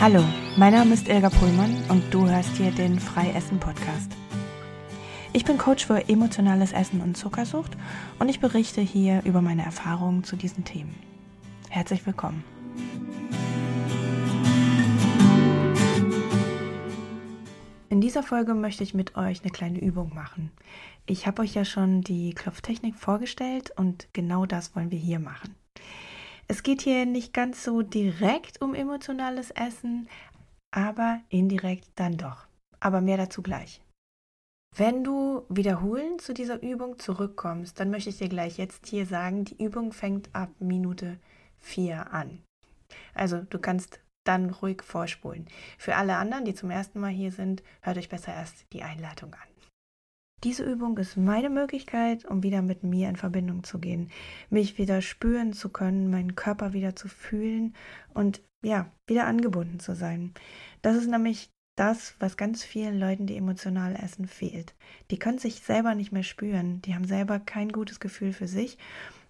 Hallo, mein Name ist Ilga Pullmann und du hörst hier den Freiessen Podcast. Ich bin Coach für emotionales Essen und Zuckersucht und ich berichte hier über meine Erfahrungen zu diesen Themen. Herzlich willkommen. In dieser Folge möchte ich mit euch eine kleine Übung machen. Ich habe euch ja schon die Klopftechnik vorgestellt und genau das wollen wir hier machen. Es geht hier nicht ganz so direkt um emotionales Essen, aber indirekt dann doch. Aber mehr dazu gleich. Wenn du wiederholen zu dieser Übung zurückkommst, dann möchte ich dir gleich jetzt hier sagen, die Übung fängt ab Minute 4 an. Also du kannst dann ruhig vorspulen. Für alle anderen, die zum ersten Mal hier sind, hört euch besser erst die Einleitung an. Diese Übung ist meine Möglichkeit, um wieder mit mir in Verbindung zu gehen, mich wieder spüren zu können, meinen Körper wieder zu fühlen und ja, wieder angebunden zu sein. Das ist nämlich das, was ganz vielen Leuten, die emotional essen, fehlt. Die können sich selber nicht mehr spüren, die haben selber kein gutes Gefühl für sich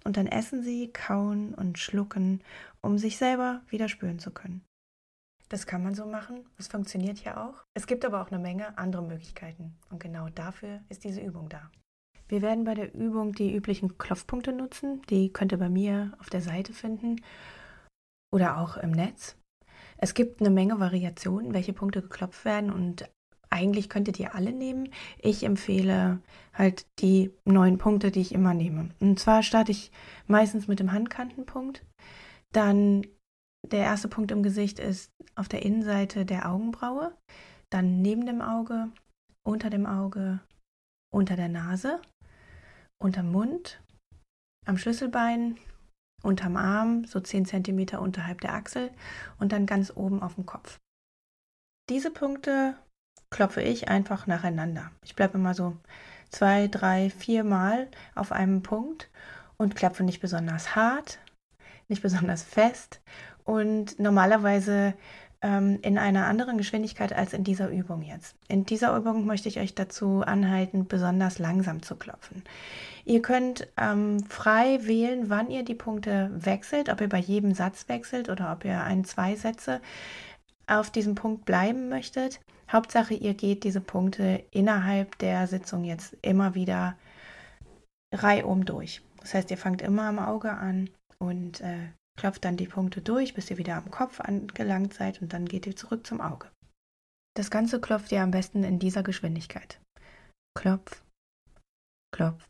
und dann essen sie, kauen und schlucken, um sich selber wieder spüren zu können. Das kann man so machen. Das funktioniert ja auch. Es gibt aber auch eine Menge andere Möglichkeiten. Und genau dafür ist diese Übung da. Wir werden bei der Übung die üblichen Klopfpunkte nutzen. Die könnt ihr bei mir auf der Seite finden oder auch im Netz. Es gibt eine Menge Variationen, welche Punkte geklopft werden und eigentlich könntet ihr alle nehmen. Ich empfehle halt die neun Punkte, die ich immer nehme. Und zwar starte ich meistens mit dem Handkantenpunkt. Dann der erste Punkt im Gesicht ist auf der Innenseite der Augenbraue, dann neben dem Auge, unter dem Auge, unter der Nase, unterm Mund, am Schlüsselbein, unterm Arm, so 10 cm unterhalb der Achsel und dann ganz oben auf dem Kopf. Diese Punkte klopfe ich einfach nacheinander. Ich bleibe immer so zwei, drei, vier Mal auf einem Punkt und klopfe nicht besonders hart, nicht besonders fest und normalerweise ähm, in einer anderen Geschwindigkeit als in dieser Übung jetzt. In dieser Übung möchte ich euch dazu anhalten, besonders langsam zu klopfen. Ihr könnt ähm, frei wählen, wann ihr die Punkte wechselt, ob ihr bei jedem Satz wechselt oder ob ihr ein, zwei Sätze auf diesem Punkt bleiben möchtet. Hauptsache, ihr geht diese Punkte innerhalb der Sitzung jetzt immer wieder reihum durch. Das heißt, ihr fangt immer am Auge an und äh, klopft dann die Punkte durch, bis ihr wieder am Kopf angelangt seid und dann geht ihr zurück zum Auge. Das Ganze klopft ihr am besten in dieser Geschwindigkeit. Klopf, klopf,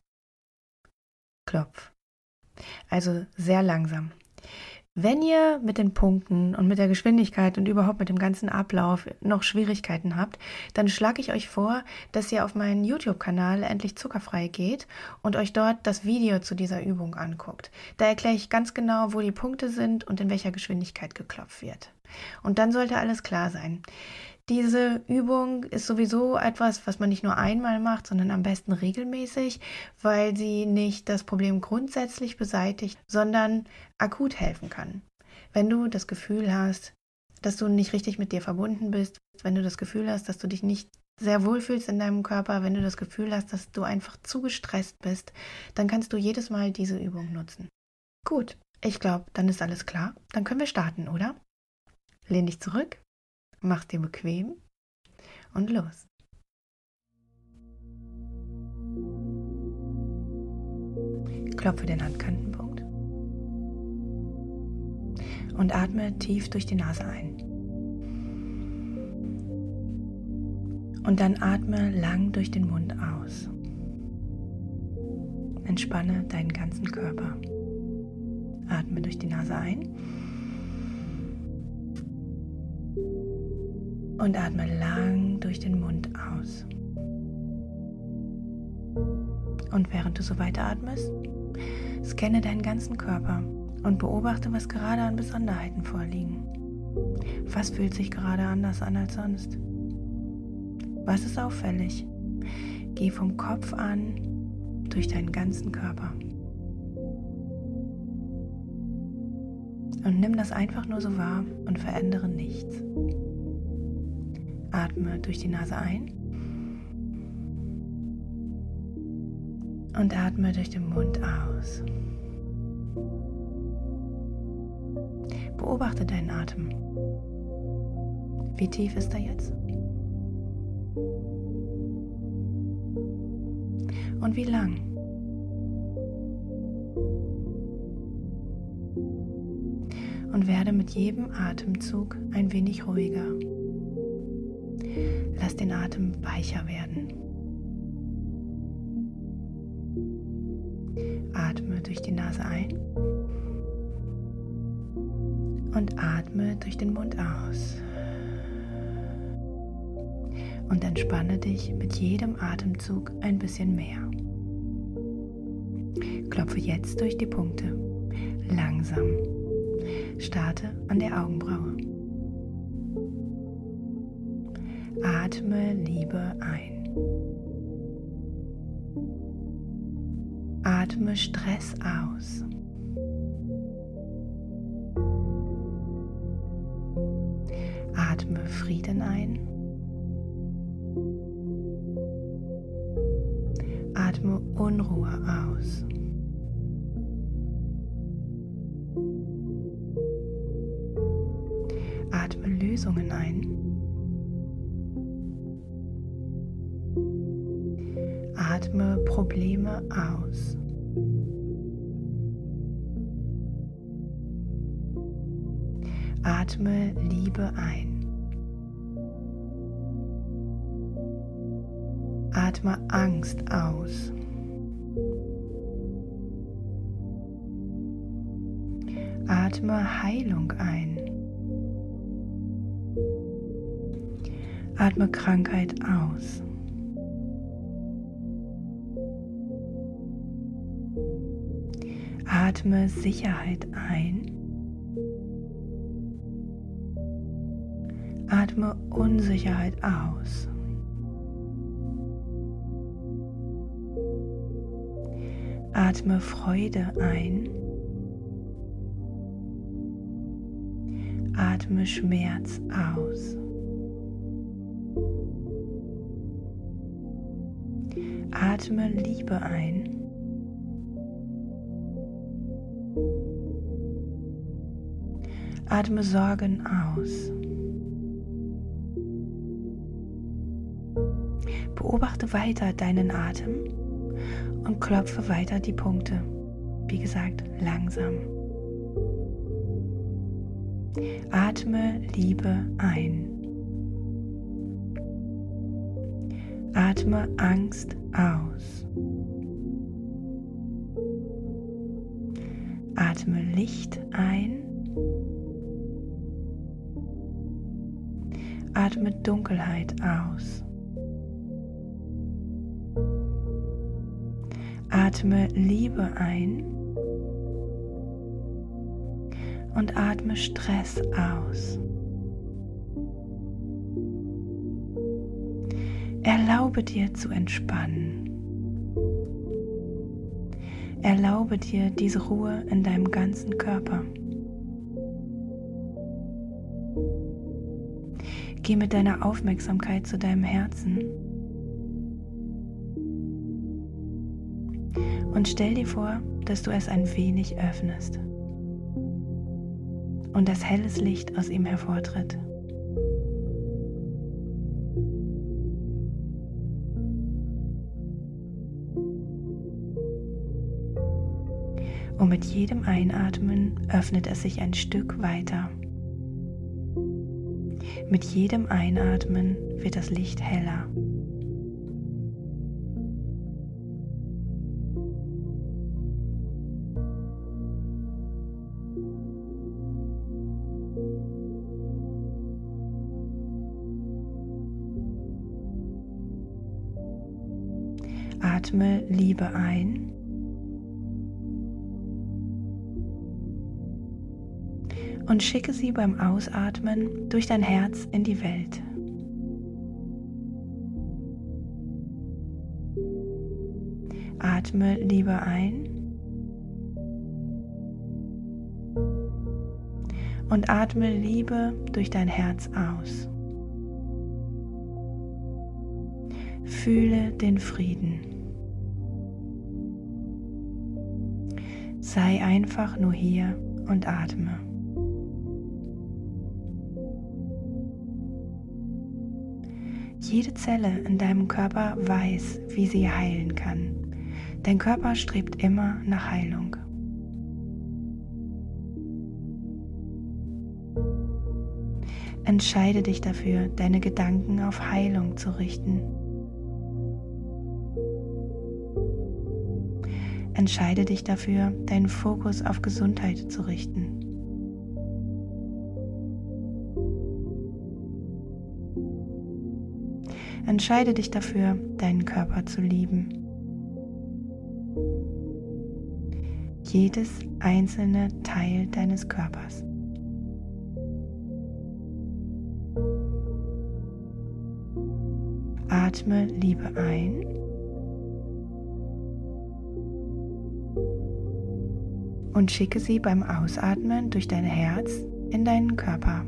klopf. Also sehr langsam. Wenn ihr mit den Punkten und mit der Geschwindigkeit und überhaupt mit dem ganzen Ablauf noch Schwierigkeiten habt, dann schlage ich euch vor, dass ihr auf meinen YouTube-Kanal endlich zuckerfrei geht und euch dort das Video zu dieser Übung anguckt. Da erkläre ich ganz genau, wo die Punkte sind und in welcher Geschwindigkeit geklopft wird. Und dann sollte alles klar sein. Diese Übung ist sowieso etwas, was man nicht nur einmal macht, sondern am besten regelmäßig, weil sie nicht das Problem grundsätzlich beseitigt, sondern akut helfen kann. Wenn du das Gefühl hast, dass du nicht richtig mit dir verbunden bist, wenn du das Gefühl hast, dass du dich nicht sehr wohl fühlst in deinem Körper, wenn du das Gefühl hast, dass du einfach zu gestresst bist, dann kannst du jedes Mal diese Übung nutzen. Gut, ich glaube, dann ist alles klar. Dann können wir starten, oder? Lehn dich zurück, Mach dir bequem und los. Klopfe den Handkantenpunkt und atme tief durch die Nase ein. Und dann atme lang durch den Mund aus. Entspanne deinen ganzen Körper. Atme durch die Nase ein und atme lang durch den Mund aus. Und während du so weiteratmest, scanne deinen ganzen Körper und beobachte, was gerade an Besonderheiten vorliegen. Was fühlt sich gerade anders an als sonst? Was ist auffällig? Geh vom Kopf an durch deinen ganzen Körper. Und nimm das einfach nur so wahr und verändere nichts. Atme durch die Nase ein und atme durch den Mund aus. Beobachte deinen Atem. Wie tief ist er jetzt? Und wie lang? Und werde mit jedem Atemzug ein wenig ruhiger. Den Atem weicher werden. Atme durch die Nase ein und atme durch den Mund aus. Und entspanne dich mit jedem Atemzug ein bisschen mehr. Klopfe jetzt durch die Punkte. Langsam. Starte an der Augenbraue. Atme Liebe ein. Atme Stress aus. Atme Frieden ein. Atme Unruhe aus. Atme Lösungen ein. Atme Probleme aus. Atme Liebe ein. Atme Angst aus. Atme Heilung ein. Atme Krankheit aus. Atme Sicherheit ein. Atme Unsicherheit aus. Atme Freude ein. Atme Schmerz aus. Atme Liebe ein. Atme Sorgen aus. Beobachte weiter deinen Atem und klopfe weiter die Punkte. Wie gesagt, langsam. Atme Liebe ein. Atme Angst aus. Atme Licht ein. Atme Dunkelheit aus. Atme Liebe ein und atme Stress aus. Erlaube dir zu entspannen. Erlaube dir diese Ruhe in deinem ganzen Körper. Geh mit deiner Aufmerksamkeit zu deinem Herzen und stell dir vor, dass du es ein wenig öffnest und das helles Licht aus ihm hervortritt. Und mit jedem Einatmen öffnet es sich ein Stück weiter. Mit jedem Einatmen wird das Licht heller. Atme Liebe ein. Und schicke sie beim Ausatmen durch dein Herz in die Welt. Atme Liebe ein und atme Liebe durch dein Herz aus. Fühle den Frieden. Sei einfach nur hier und atme. Jede Zelle in deinem Körper weiß, wie sie heilen kann. Dein Körper strebt immer nach Heilung. Entscheide dich dafür, deine Gedanken auf Heilung zu richten. Entscheide dich dafür, deinen Fokus auf Gesundheit zu richten. Entscheide dich dafür, deinen Körper zu lieben. Jedes einzelne Teil deines Körpers. Atme Liebe ein. Und schicke sie beim Ausatmen durch dein Herz in deinen Körper.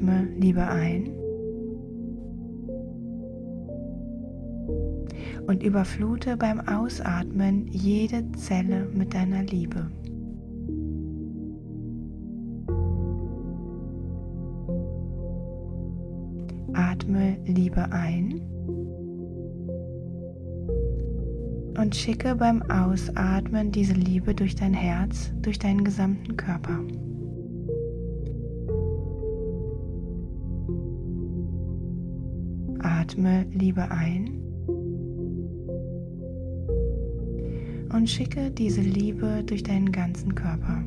Atme Liebe ein und überflute beim Ausatmen jede Zelle mit deiner Liebe. Atme Liebe ein und schicke beim Ausatmen diese Liebe durch dein Herz, durch deinen gesamten Körper. Atme Liebe ein und schicke diese Liebe durch deinen ganzen Körper.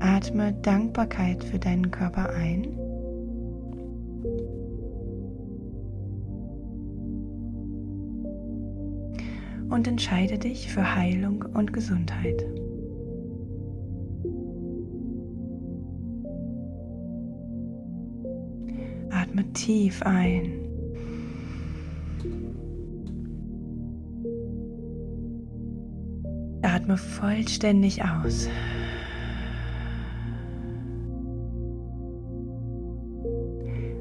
Atme Dankbarkeit für deinen Körper ein. Und entscheide dich für Heilung und Gesundheit. Tief ein. Atme vollständig aus.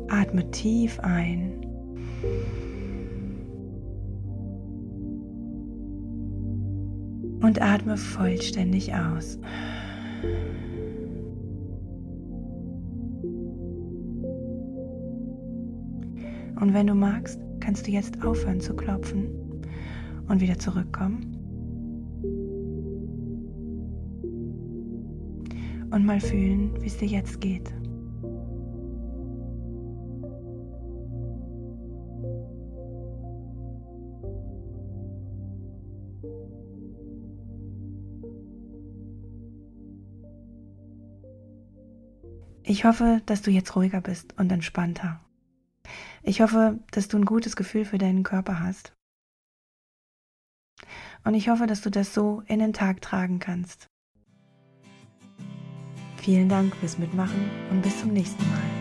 Atme tief ein. Und atme vollständig aus. Und wenn du magst, kannst du jetzt aufhören zu klopfen und wieder zurückkommen. Und mal fühlen, wie es dir jetzt geht. Ich hoffe, dass du jetzt ruhiger bist und entspannter. Ich hoffe, dass du ein gutes Gefühl für deinen Körper hast. Und ich hoffe, dass du das so in den Tag tragen kannst. Vielen Dank fürs Mitmachen und bis zum nächsten Mal.